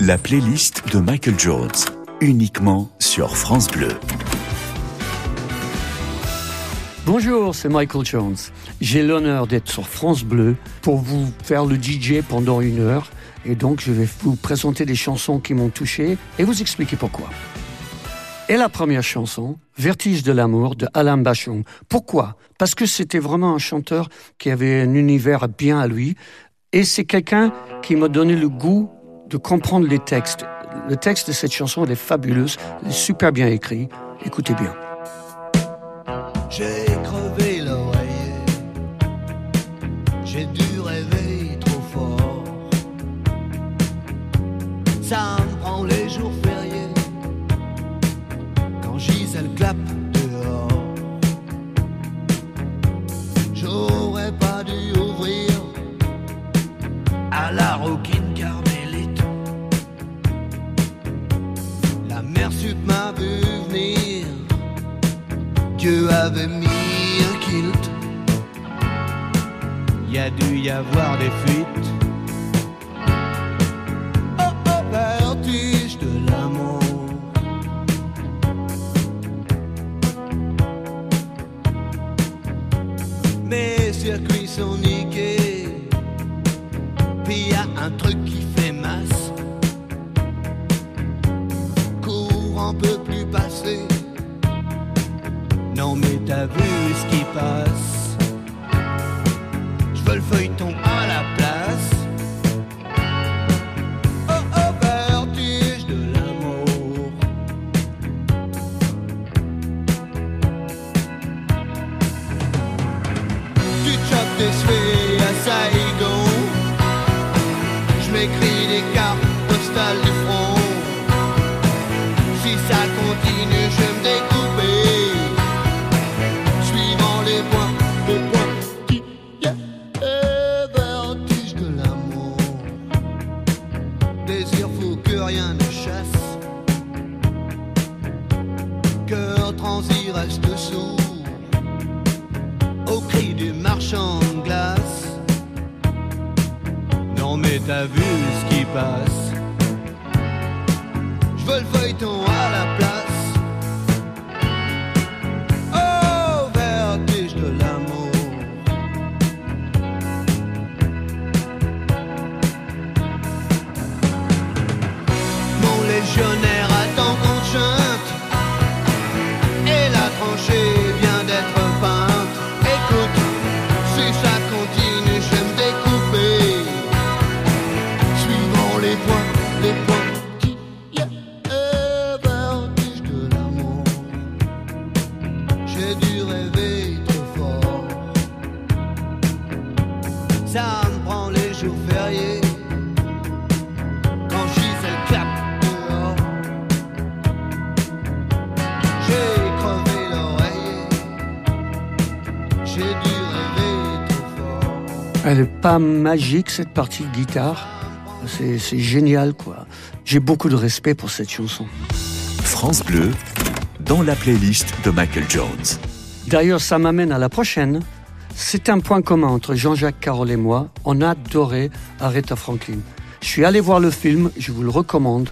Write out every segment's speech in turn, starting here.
La playlist de Michael Jones, uniquement sur France Bleu. Bonjour, c'est Michael Jones. J'ai l'honneur d'être sur France Bleu pour vous faire le DJ pendant une heure. Et donc, je vais vous présenter des chansons qui m'ont touché et vous expliquer pourquoi. Et la première chanson, Vertige de l'amour de Alain Bachung. Pourquoi? Parce que c'était vraiment un chanteur qui avait un univers bien à lui. Et c'est quelqu'un qui m'a donné le goût de comprendre les textes. Le texte de cette chanson, elle est fabuleuse, elle super bien écrit. Écoutez bien. Dieu avait mis un kilt. Y a dû y avoir des fuites. Oh oh, vertige de l'amour. Mes circuits sont niqués. Puis y a un truc Non mais t'as Ça me prend les jours fériés. Quand Gisèle clappe dehors. J'ai crevé l'oreiller. J'ai dû rêver trop fort. Elle est pas magique cette partie de guitare. C'est c'est génial quoi. J'ai beaucoup de respect pour cette chanson. France Bleu, dans la playlist de Michael Jones. D'ailleurs, ça m'amène à la prochaine. C'est un point commun entre Jean-Jacques Carole et moi. On a adoré Aretha Franklin. Je suis allé voir le film, je vous le recommande,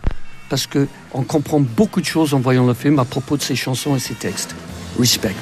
parce que on comprend beaucoup de choses en voyant le film à propos de ses chansons et ses textes. Respect.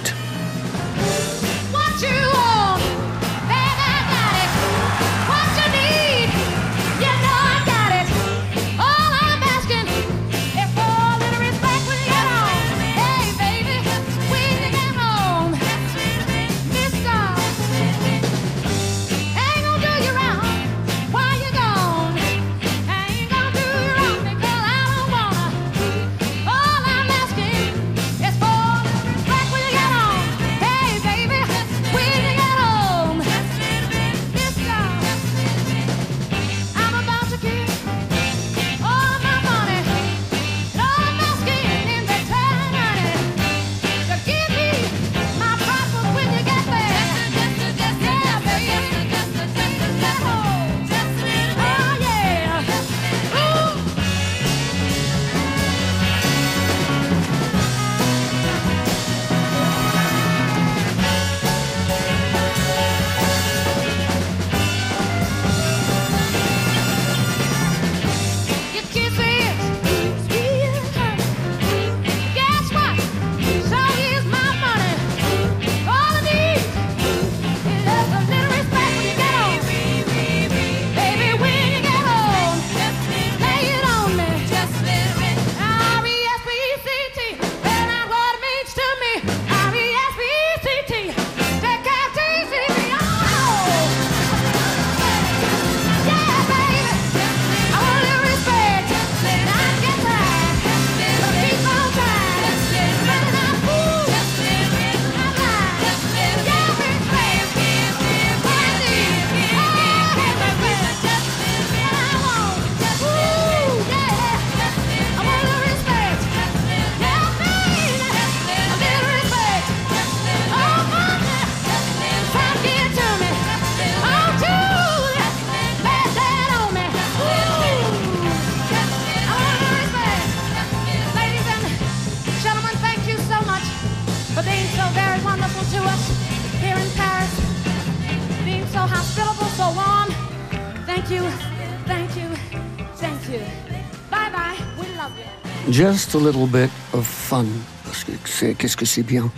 Just a little bit of fun. Parce que c'est, qu'est-ce que c'est bien?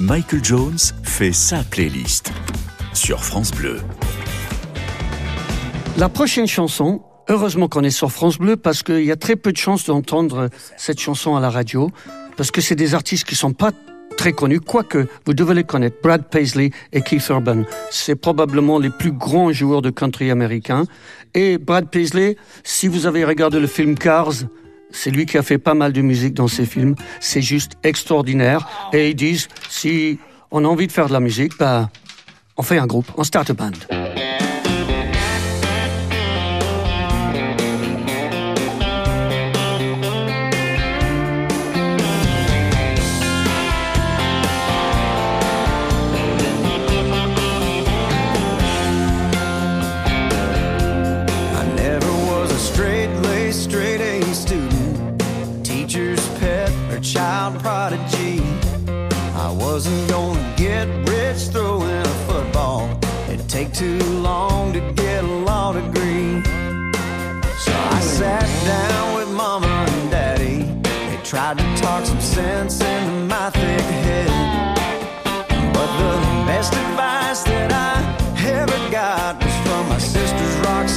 Michael Jones fait sa playlist sur France Bleu. La prochaine chanson, heureusement qu'on est sur France Bleu parce qu'il y a très peu de chances d'entendre cette chanson à la radio parce que c'est des artistes qui sont pas très connus, quoique vous devez les connaître, Brad Paisley et Keith Urban. C'est probablement les plus grands joueurs de country américains. Et Brad Paisley, si vous avez regardé le film Cars, c'est lui qui a fait pas mal de musique dans ces films. C'est juste extraordinaire. Et ils disent, si on a envie de faire de la musique, bah, on fait un groupe, on start a band.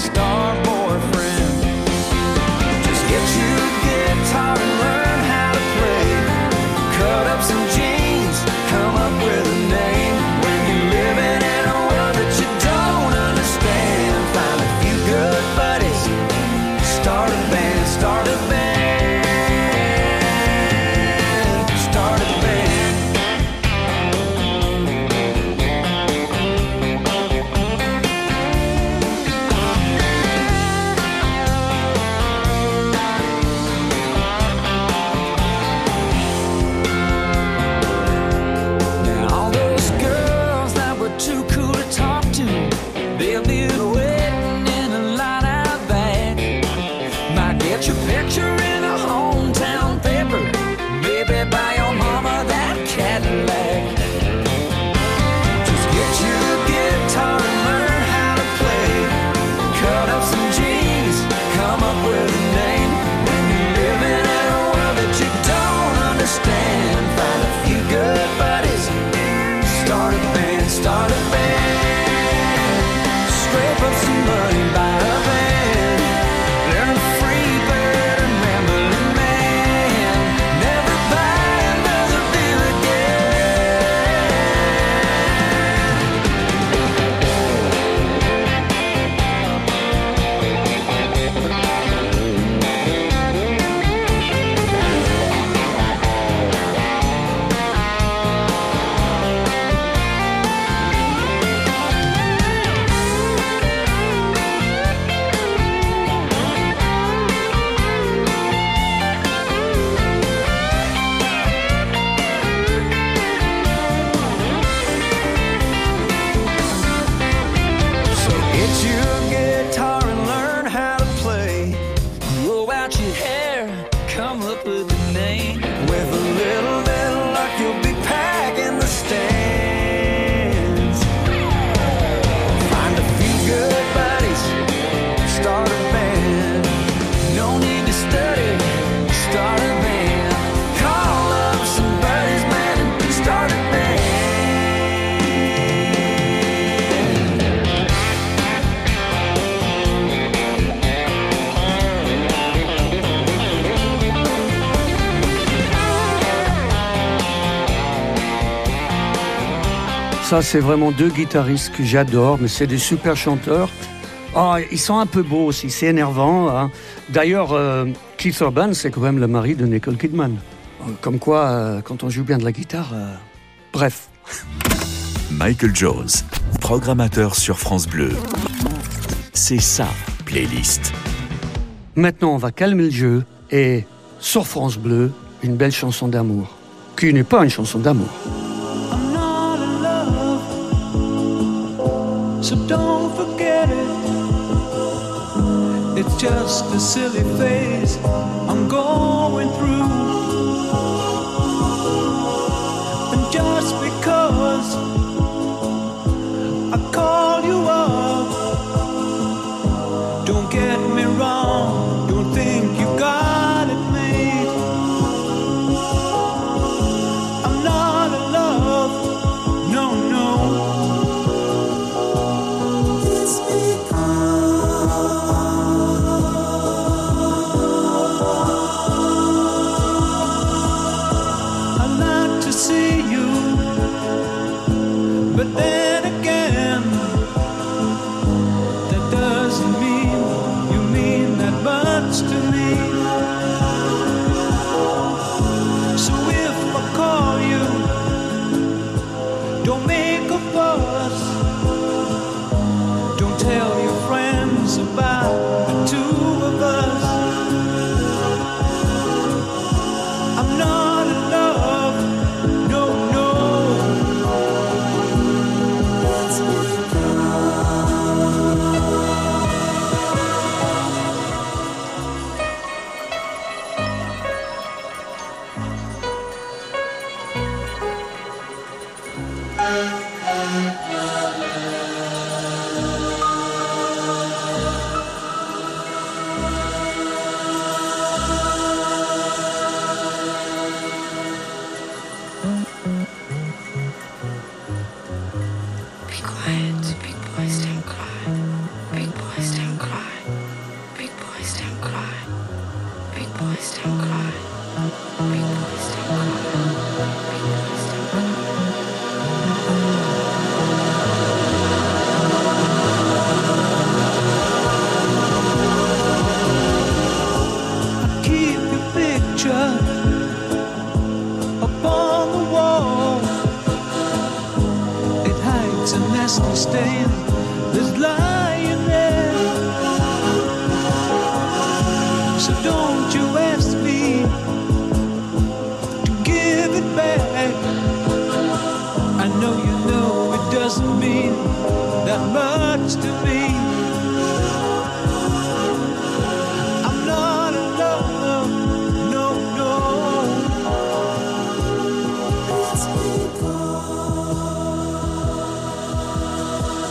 star boy. Ça, c'est vraiment deux guitaristes que j'adore, mais c'est des super chanteurs. Ah, ils sont un peu beaux aussi, c'est énervant. hein. D'ailleurs, euh, Keith Urban, c'est quand même le mari de Nicole Kidman. Comme quoi, euh, quand on joue bien de la guitare, euh, bref. Michael Jones, programmateur sur France Bleu. C'est sa playlist. Maintenant, on va calmer le jeu et sur France Bleu, une belle chanson d'amour, qui n'est pas une chanson d'amour. So don't forget it. It's just a silly phase I'm going through. And just because I call boys don't cry. Big boys don't cry. Big don't cry.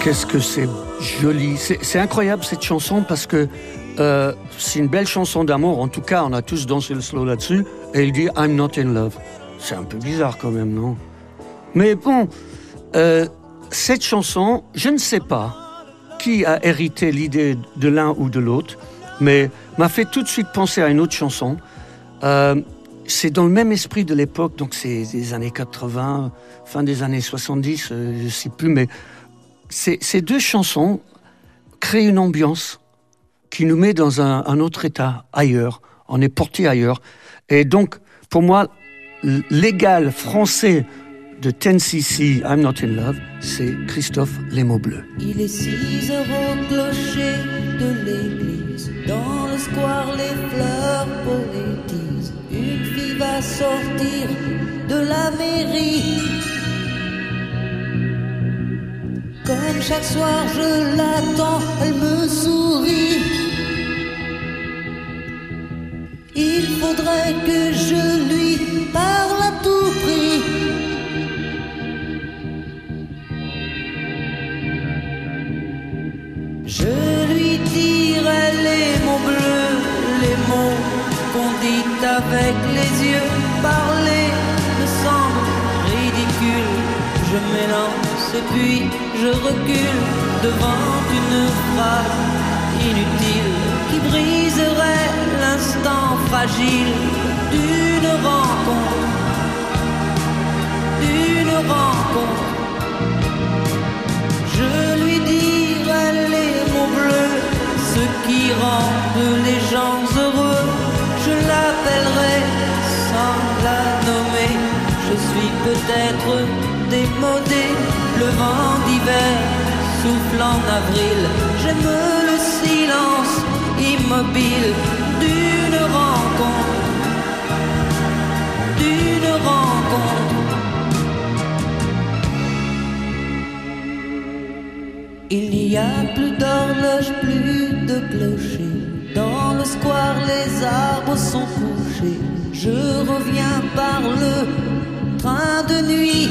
Qu'est-ce que c'est joli. C'est incroyable cette chanson parce que euh, c'est une belle chanson d'amour. En tout cas, on a tous dansé le slow là-dessus. Et il dit I'm not in love. C'est un peu bizarre quand même, non? Mais bon, euh, cette chanson, je ne sais pas qui a hérité l'idée de l'un ou de l'autre, mais m'a fait tout de suite penser à une autre chanson. Euh, c'est dans le même esprit de l'époque, donc c'est des années 80, fin des années 70, euh, je ne sais plus, mais ces, ces deux chansons créent une ambiance qui nous met dans un, un autre état, ailleurs. On est porté ailleurs. Et donc, pour moi, l'égal français de 10cc, I'm Not in Love, c'est Christophe Les mots. Il est six heures au clocher de l'église. Dans le square, les fleurs poétisent. Une fille va sortir de la mairie. Comme chaque soir, je l'attends, elle me sourit. Il faudrait que je lui parle à tout prix. Je lui dirai les mots bleus, les mots qu'on dit avec les yeux. Parler me semble ridicule. Je m'élance puis je recule devant une phrase inutile qui briserait l'instant fragile d'une rencontre. D'une rencontre. Je lui dirai les mots bleus, ce qui rendent les gens heureux. Je l'appellerai sans la nommer. Je suis peut-être démodé, le vent d'hiver souffle en avril. J'aime le silence immobile d'une rencontre. D'une rencontre. Il n'y a plus d'horloge, plus de clocher. Dans le square, les arbres sont couchés. Je reviens par le train de nuit.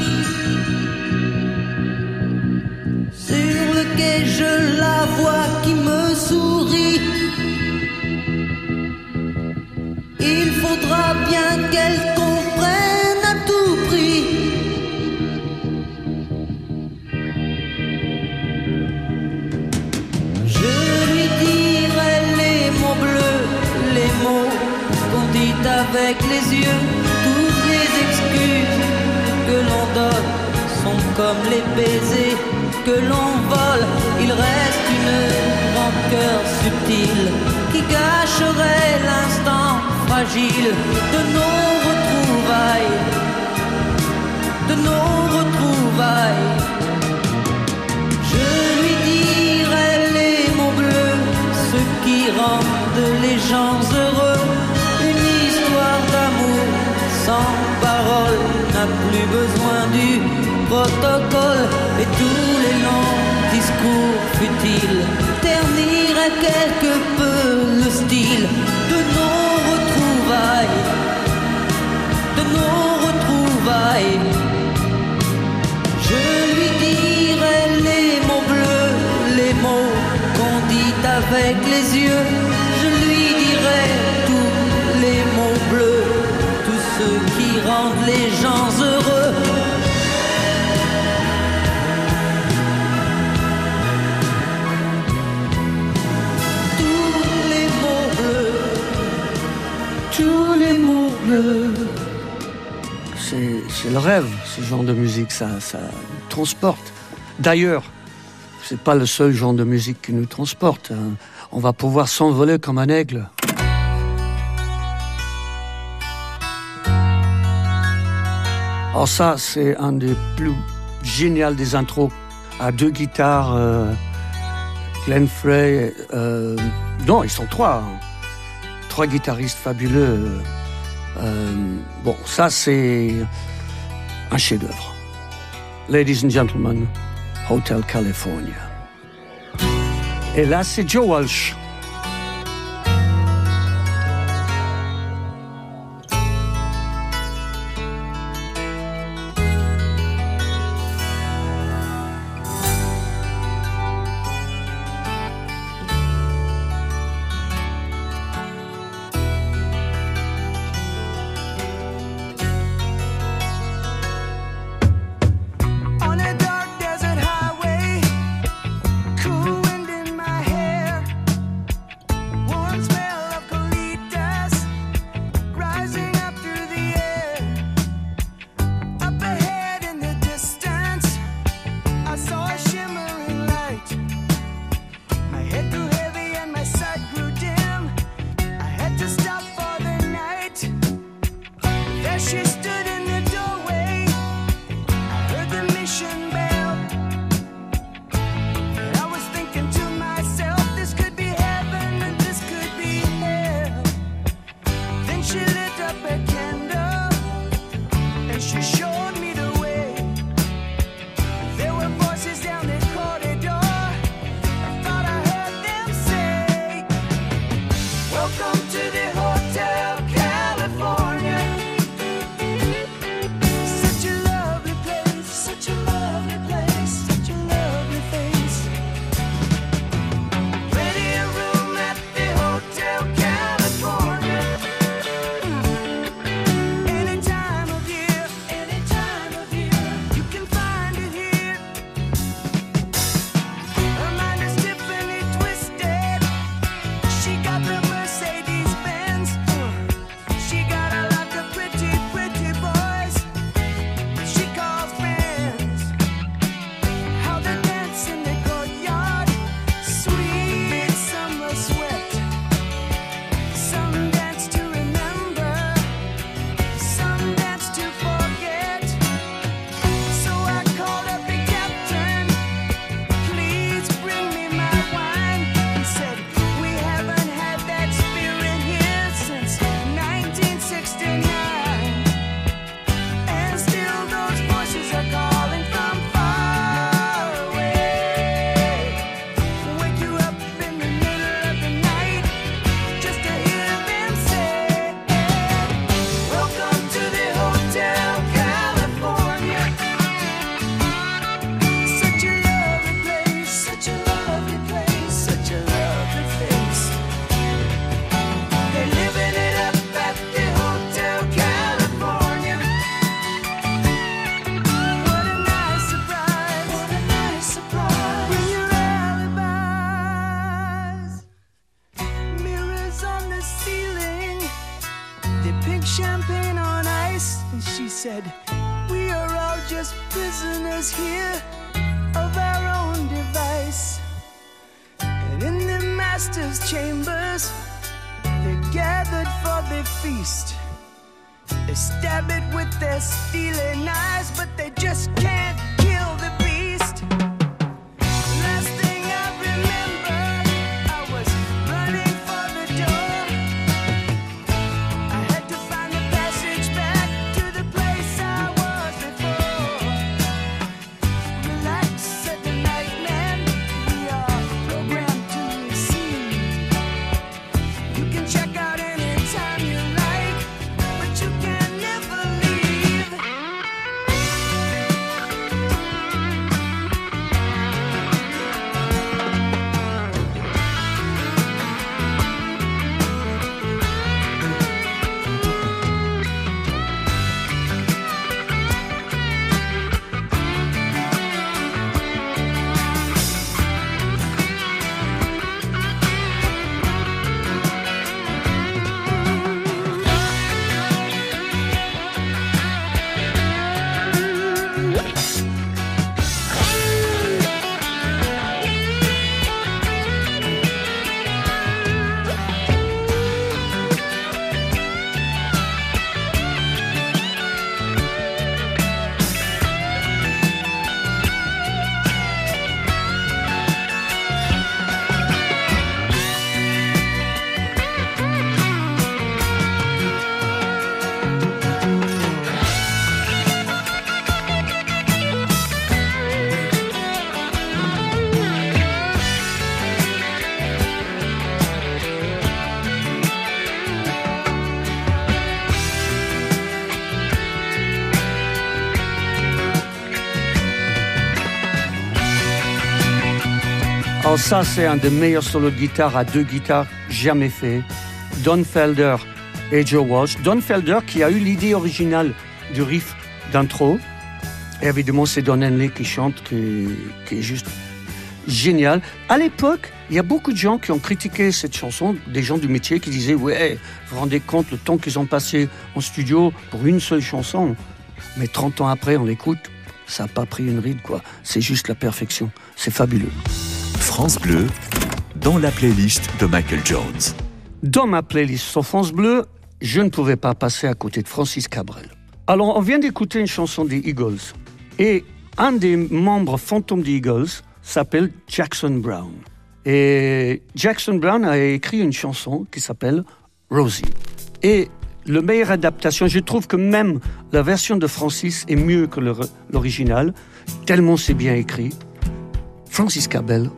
Avec les yeux. Toutes les excuses que l'on donne sont comme les baisers que l'on vole. Il reste une rancœur subtile qui gâcherait l'instant fragile de nos retrouvailles. De nos retrouvailles. Je lui dirai les mots bleus, ceux qui rendent les gens plus besoin du protocole et tous les longs discours futiles terniraient quelque peu le style de nos retrouvailles, de nos retrouvailles. Je lui dirai les mots bleus, les mots qu'on dit avec les yeux. Rendent les gens heureux. Tous les mots bleus, Tous les mots bleus. C'est c'est le rêve, ce genre de musique, ça, ça nous transporte. D'ailleurs, c'est pas le seul genre de musique qui nous transporte. hein. On va pouvoir s'envoler comme un aigle. Alors ça, c'est un des plus géniaux des intros à deux guitares. euh, Glenn Frey, euh, non, ils sont trois. hein. Trois guitaristes fabuleux. Euh, bon, ça c'est un chef-d'œuvre. Ladies and gentlemen, Hotel California. Et là, c'est Joe Walsh. Ça, c'est un des meilleurs solos de guitare à deux guitares jamais fait. Don Felder et Joe Walsh. Don Felder qui a eu l'idée originale du riff d'intro. Et évidemment, c'est Don Henley qui chante, qui, est juste génial. À l'époque, il y a beaucoup de gens qui ont critiqué cette chanson, des gens du métier qui disaient Ouais, vous vous rendez compte le temps qu'ils ont passé en studio pour une seule chanson? Mais 30 ans après, on l'écoute, ça n'a pas pris une ride, quoi. C'est juste la perfection. C'est fabuleux. France Bleu, dans la playlist de Michael Jones. Dans ma playlist sur France Bleu, je ne pouvais pas passer à côté de Francis Cabrel. Alors, on vient d'écouter une chanson des Eagles. Et un des membres fantômes des Eagles s'appelle Jackson Brown. Et Jackson Brown a écrit une chanson qui s'appelle Rosie. Et la meilleure adaptation, je trouve que même la version de Francis est mieux que le- l'original, tellement c'est bien écrit. Francis Cabell,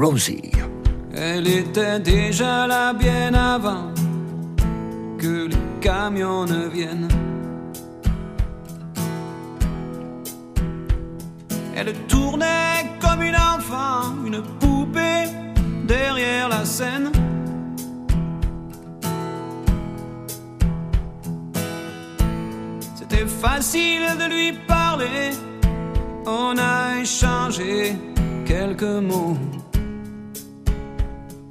Rosie. Elle était déjà là bien avant que les camions ne viennent. Elle tournait comme une enfant, une poupée derrière la scène. C'était facile de lui parler, on a échangé quelques mots.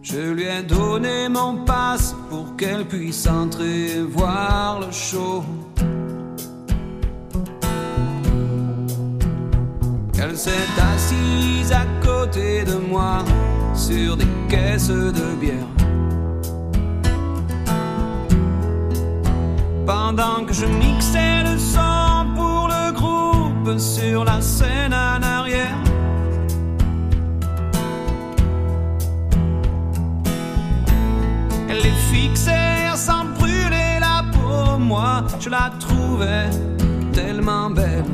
Je lui ai donné mon passe pour qu'elle puisse entrer voir le show. Elle s'est assise à côté de moi sur des caisses de bière. Pendant que je mixais le son pour le groupe sur la scène en je la trouvais tellement belle.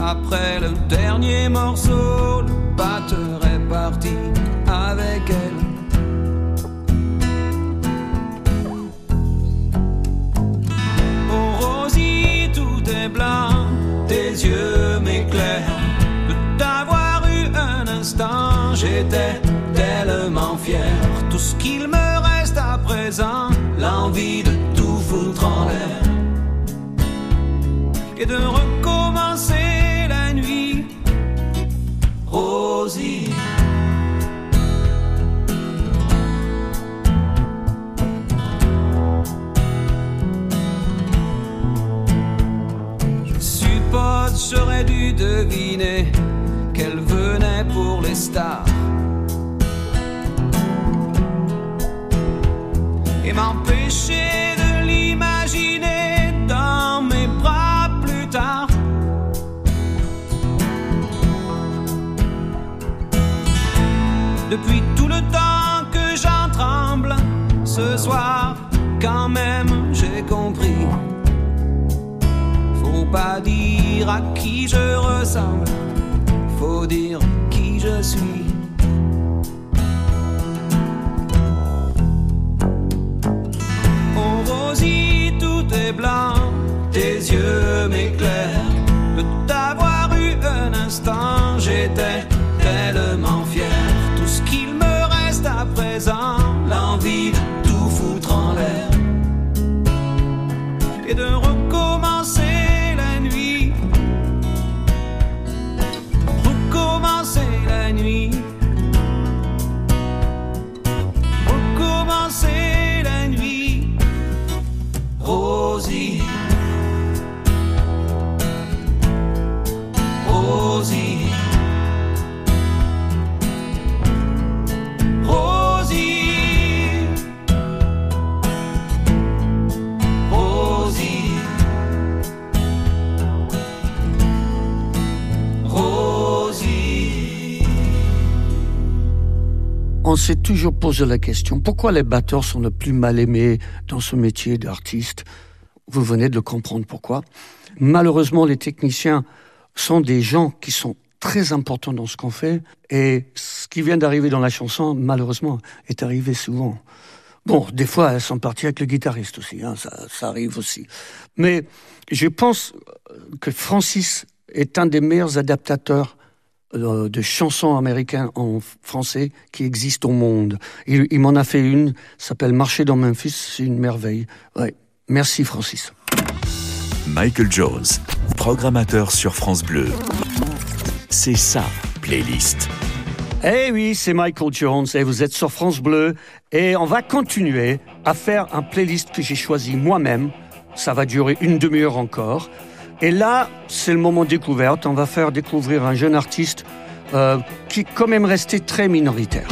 Après le dernier morceau, le batteur est parti avec elle. Oh Rosie, tout est blanc, tes yeux m'éclairent. De t'avoir eu un instant, j'étais tellement fier. Tout ce qu'il me reste à présent, l'envie de et de recommencer la nuit. Rosie. Je suppose j'aurais dû deviner qu'elle venait pour les stars. et m'empêcher ce soir, quand même, j'ai compris. Faut pas dire à qui je ressemble, faut dire qui je suis. Oh Rosie, tout est blanc, tes yeux On s'est toujours posé la question pourquoi les batteurs sont le plus mal aimés dans ce métier d'artiste? Vous venez de le comprendre pourquoi. Malheureusement, les techniciens sont des gens qui sont très importants dans ce qu'on fait et ce qui vient d'arriver dans la chanson, malheureusement, est arrivé souvent. Bon, des fois, elles sont parties avec le guitariste aussi, hein, ça, ça arrive aussi. Mais je pense que Francis est un des meilleurs adaptateurs de chansons américaines en français qui existent au monde. Il, il m'en a fait une, s'appelle Marcher dans Memphis, c'est une merveille. Ouais. Merci Francis. Michael Jones, programmateur sur France Bleu. C'est ça, playlist. Eh oui, c'est Michael Jones et vous êtes sur France Bleu et on va continuer à faire un playlist que j'ai choisi moi-même. Ça va durer une demi-heure encore. Et là, c'est le moment découverte. On va faire découvrir un jeune artiste euh, qui quand même resté très minoritaire.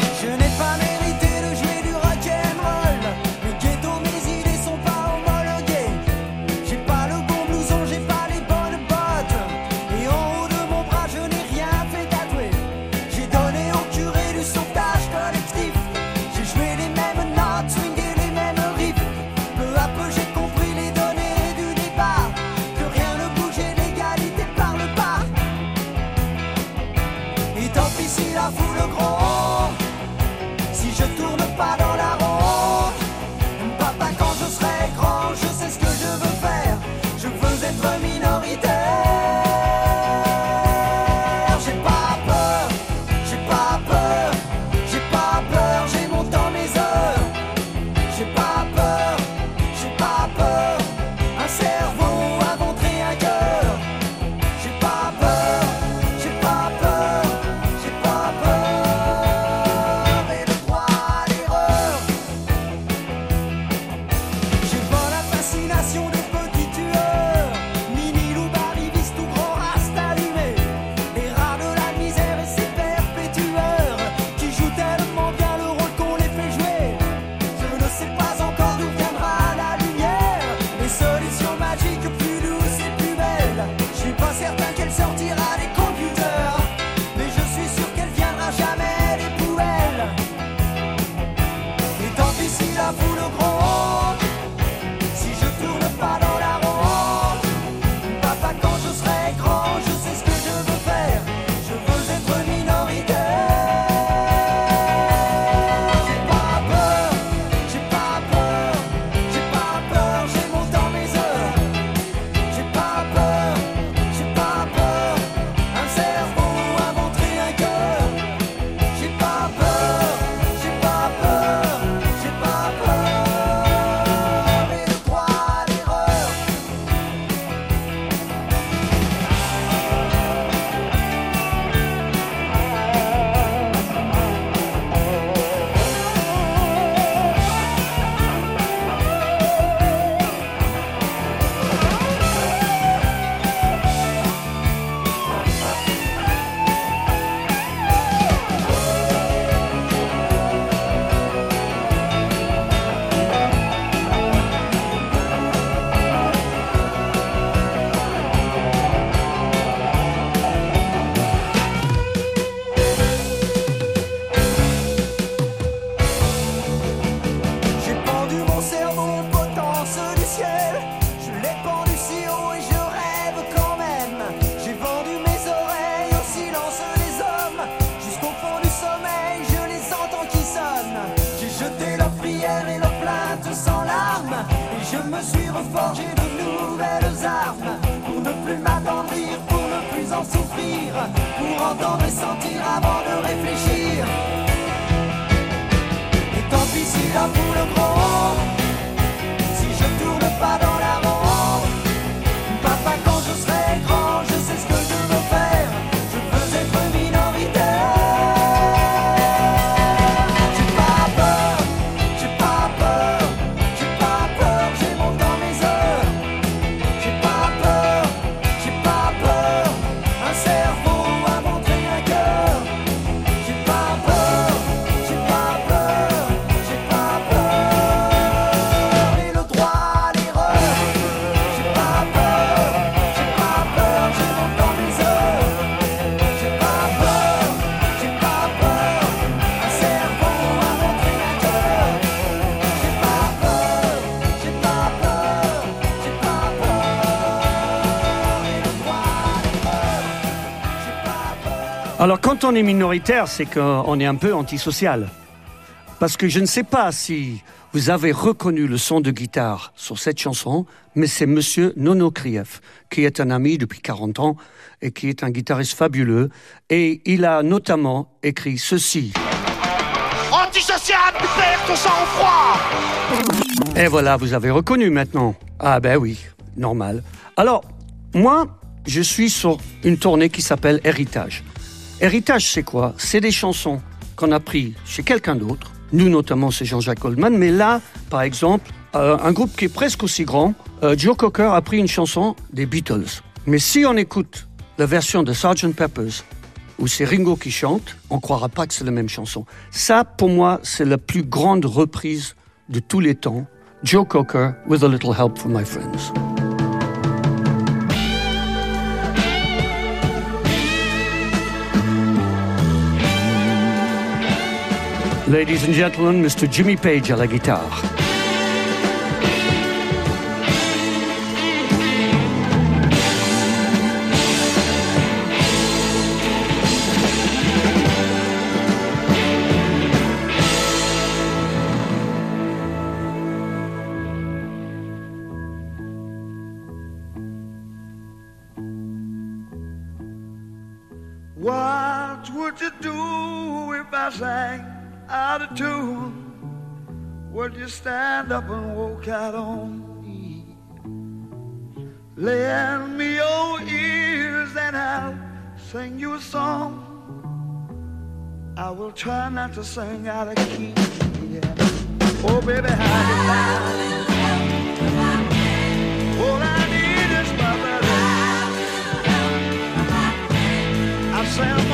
Quand on est minoritaire, c'est qu'on est un peu antisocial. Parce que je ne sais pas si vous avez reconnu le son de guitare sur cette chanson, mais c'est Monsieur Nono Krief, qui est un ami depuis 40 ans et qui est un guitariste fabuleux. Et il a notamment écrit ceci. Antisocial, perds ton sang-froid Et voilà, vous avez reconnu maintenant. Ah ben oui, normal. Alors, moi, je suis sur une tournée qui s'appelle Héritage. Héritage, c'est quoi? C'est des chansons qu'on a pris chez quelqu'un d'autre. Nous, notamment, c'est Jean-Jacques Goldman. Mais là, par exemple, euh, un groupe qui est presque aussi grand, euh, Joe Cocker a pris une chanson des Beatles. Mais si on écoute la version de Sgt. Pepper's, où c'est Ringo qui chante, on croira pas que c'est la même chanson. Ça, pour moi, c'est la plus grande reprise de tous les temps. Joe Cocker, with a little help from my friends. Ladies and gentlemen, Mr. Jimmy Page à la guitare. What would you do if I sang out of tune? Would you stand up and walk out on me? Lend me your ears and I'll sing you a song. I will try not to sing out of key. Yeah. Oh, baby, how do you All I need is my baby. I say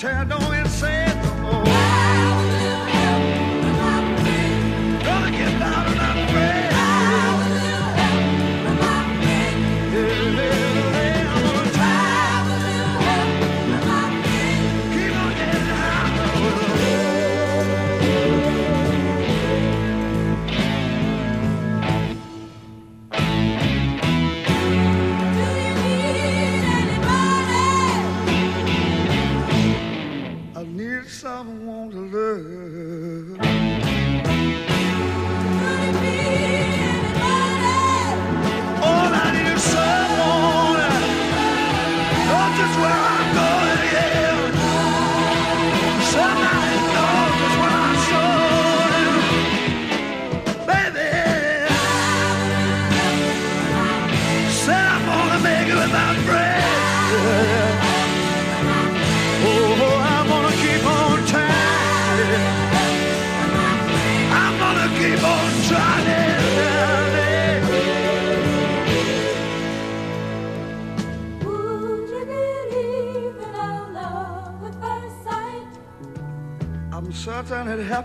tear down and say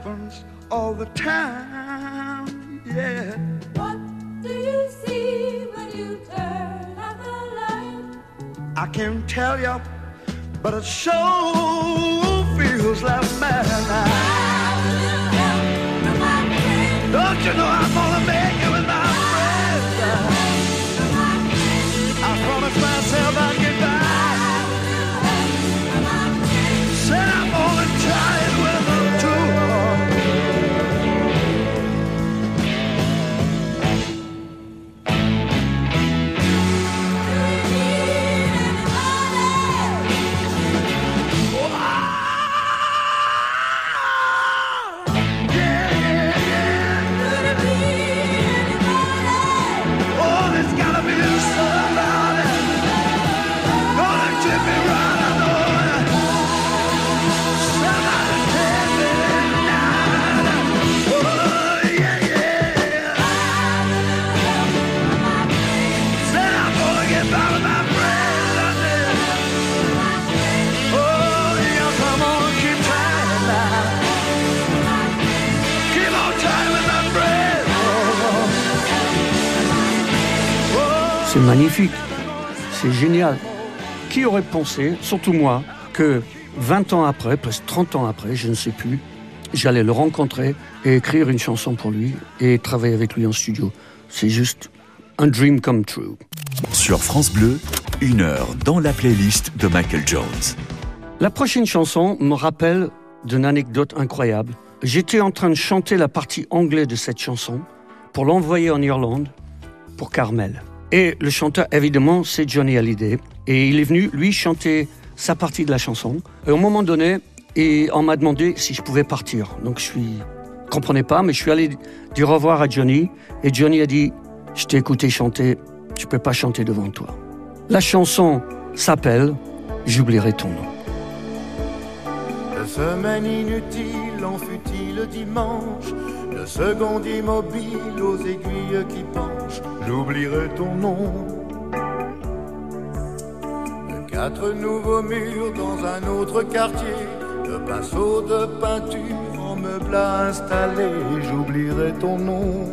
happens all the time. Yeah. What do you see when you turn out the light? I can't tell you, but it sure C'est magnifique, c'est génial. Qui aurait pensé, surtout moi, que 20 ans après, presque 30 ans après, je ne sais plus, j'allais le rencontrer et écrire une chanson pour lui et travailler avec lui en studio. C'est juste un dream come true. Sur France Bleu, une heure dans la playlist de Michael Jones. La prochaine chanson me rappelle d'une anecdote incroyable. J'étais en train de chanter la partie anglaise de cette chanson pour l'envoyer en Irlande pour Carmel. Et le chanteur, évidemment, c'est Johnny Hallyday. Et il est venu, lui, chanter sa partie de la chanson. Et au moment donné, et on m'a demandé si je pouvais partir. Donc je suis, je comprenais pas, mais je suis allé dire au revoir à Johnny. Et Johnny a dit, je t'ai écouté chanter, tu peux pas chanter devant toi. La chanson s'appelle J'oublierai ton nom. La semaine inutile en fut-il dimanche? Le second immobile aux aiguilles qui penchent J'oublierai ton nom. De quatre nouveaux murs dans un autre quartier De pinceaux de peinture en meublat installé J'oublierai ton nom.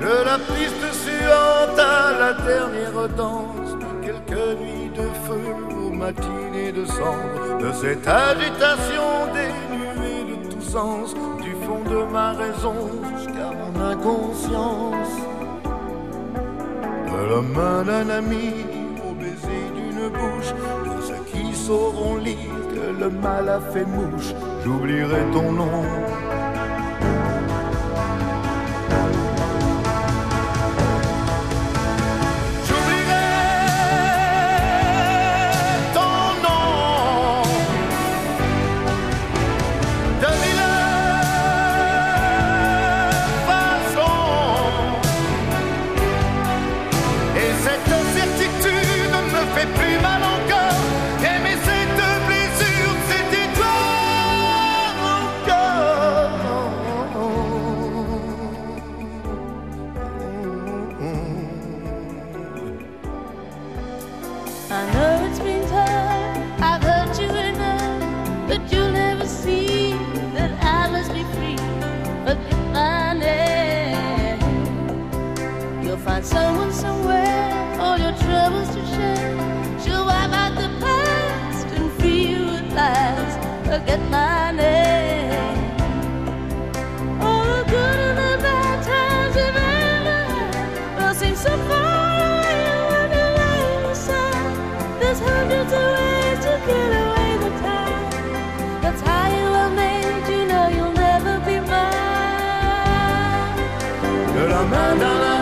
De la piste suante à la dernière danse quelques nuits de feu aux matinées de cendre De cette agitation dénuée de Du fond de ma raison jusqu'à mon inconscience. De la main d'un ami au baiser d'une bouche Pour ceux qui sauront lire que le mal a fait mouche. J'oublierai ton nom De la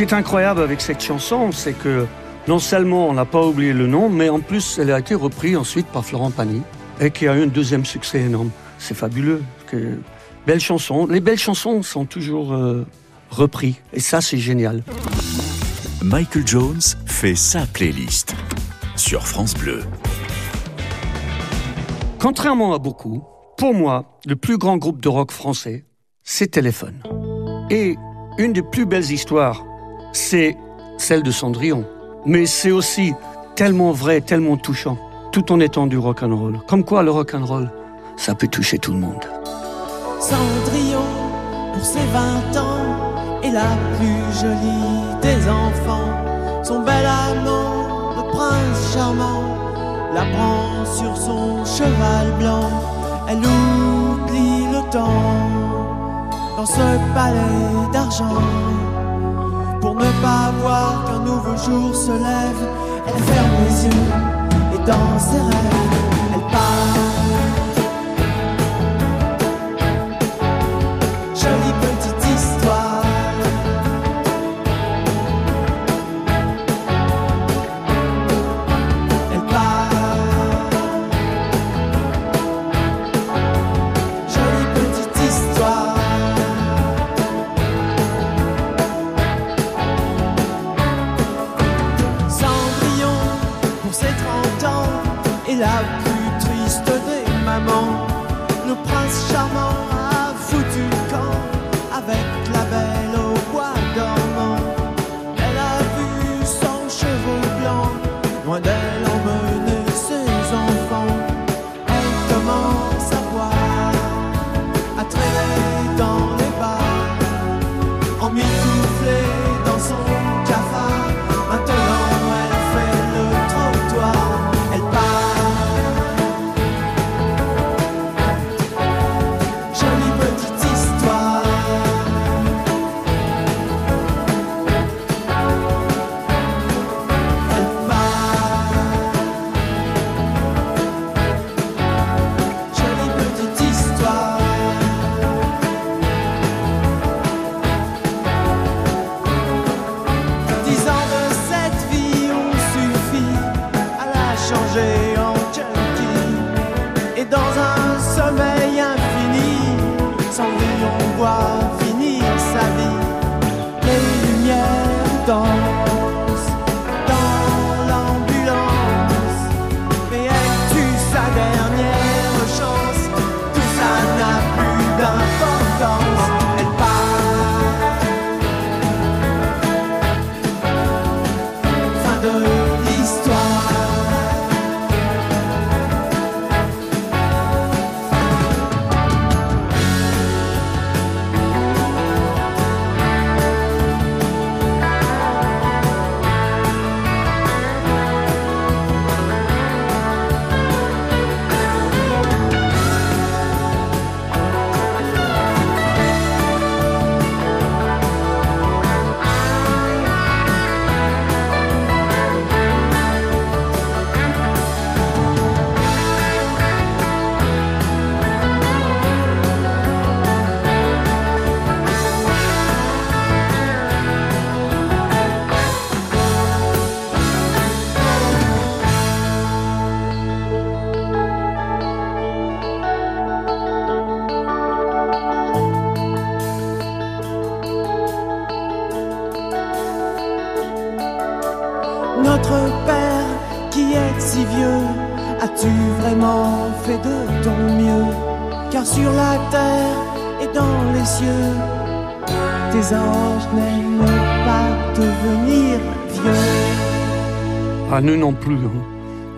qui est incroyable avec cette chanson, c'est que non seulement on n'a pas oublié le nom, mais en plus elle a été reprise ensuite par Florent Pagny et qui a eu un deuxième succès énorme. C'est fabuleux. Que... Belle chanson. Les belles chansons sont toujours euh, reprises et ça c'est génial. Michael Jones fait sa playlist sur France Bleu. Contrairement à beaucoup, pour moi, le plus grand groupe de rock français, c'est Téléphone. Et une des plus belles histoires, c'est celle de Cendrillon. Mais c'est aussi tellement vrai, tellement touchant, tout en étant du rock and roll. Comme quoi le rock and roll, ça peut toucher tout le monde. Cendrillon, pour ses 20 ans, est la plus jolie des enfants. Son bel amant, le prince charmant, la prend sur son cheval blanc. Elle oublie le temps dans ce palais d'argent. Pour ne pas voir qu'un nouveau jour se lève, elle ferme les yeux et dans ses rêves, elle part. Nous non plus. hein.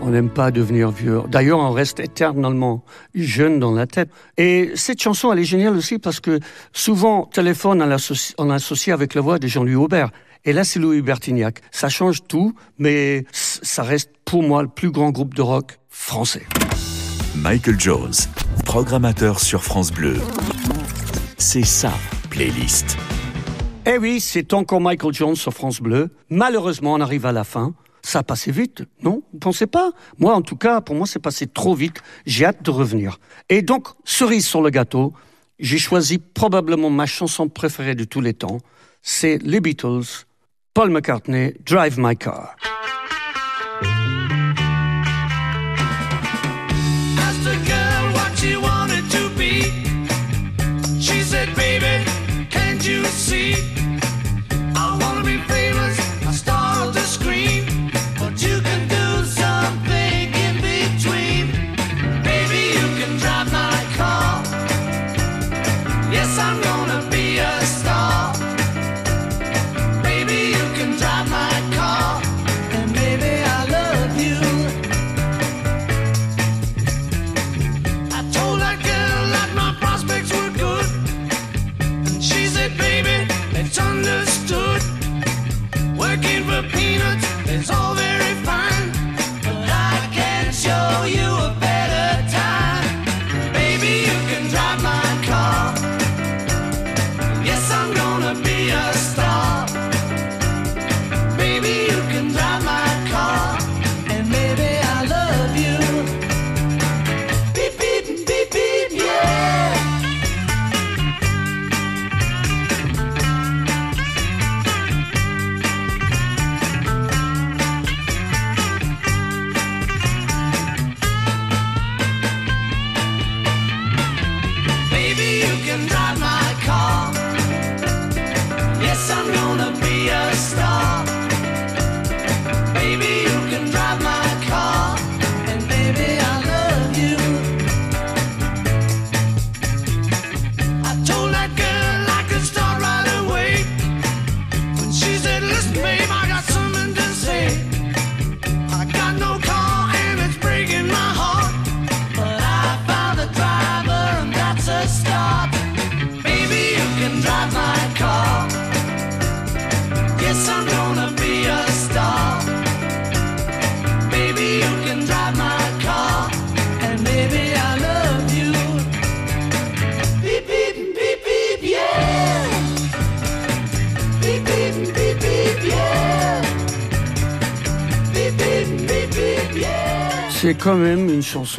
On n'aime pas devenir vieux. D'ailleurs, on reste éternellement jeune dans la tête. Et cette chanson, elle est géniale aussi parce que souvent, téléphone, on l'associe on l'associe avec la voix de Jean-Louis Aubert. Et là, c'est Louis Bertignac. Ça change tout, mais ça reste pour moi le plus grand groupe de rock français. Michael Jones, programmateur sur France Bleu. C'est sa playlist. Eh oui, c'est encore Michael Jones sur France Bleu. Malheureusement, on arrive à la fin. Ça a passé vite, non? Vous pensez pas? Moi, en tout cas, pour moi, c'est passé trop vite. J'ai hâte de revenir. Et donc, cerise sur le gâteau, j'ai choisi probablement ma chanson préférée de tous les temps. C'est Les Beatles, Paul McCartney, Drive My Car.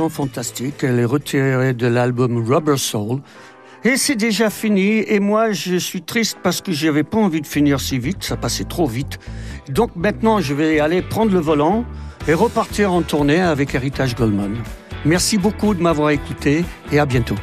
fantastique. Elle est retirée de l'album Rubber Soul. Et c'est déjà fini. Et moi, je suis triste parce que j'avais pas envie de finir si vite. Ça passait trop vite. Donc maintenant, je vais aller prendre le volant et repartir en tournée avec Heritage Goldman. Merci beaucoup de m'avoir écouté et à bientôt.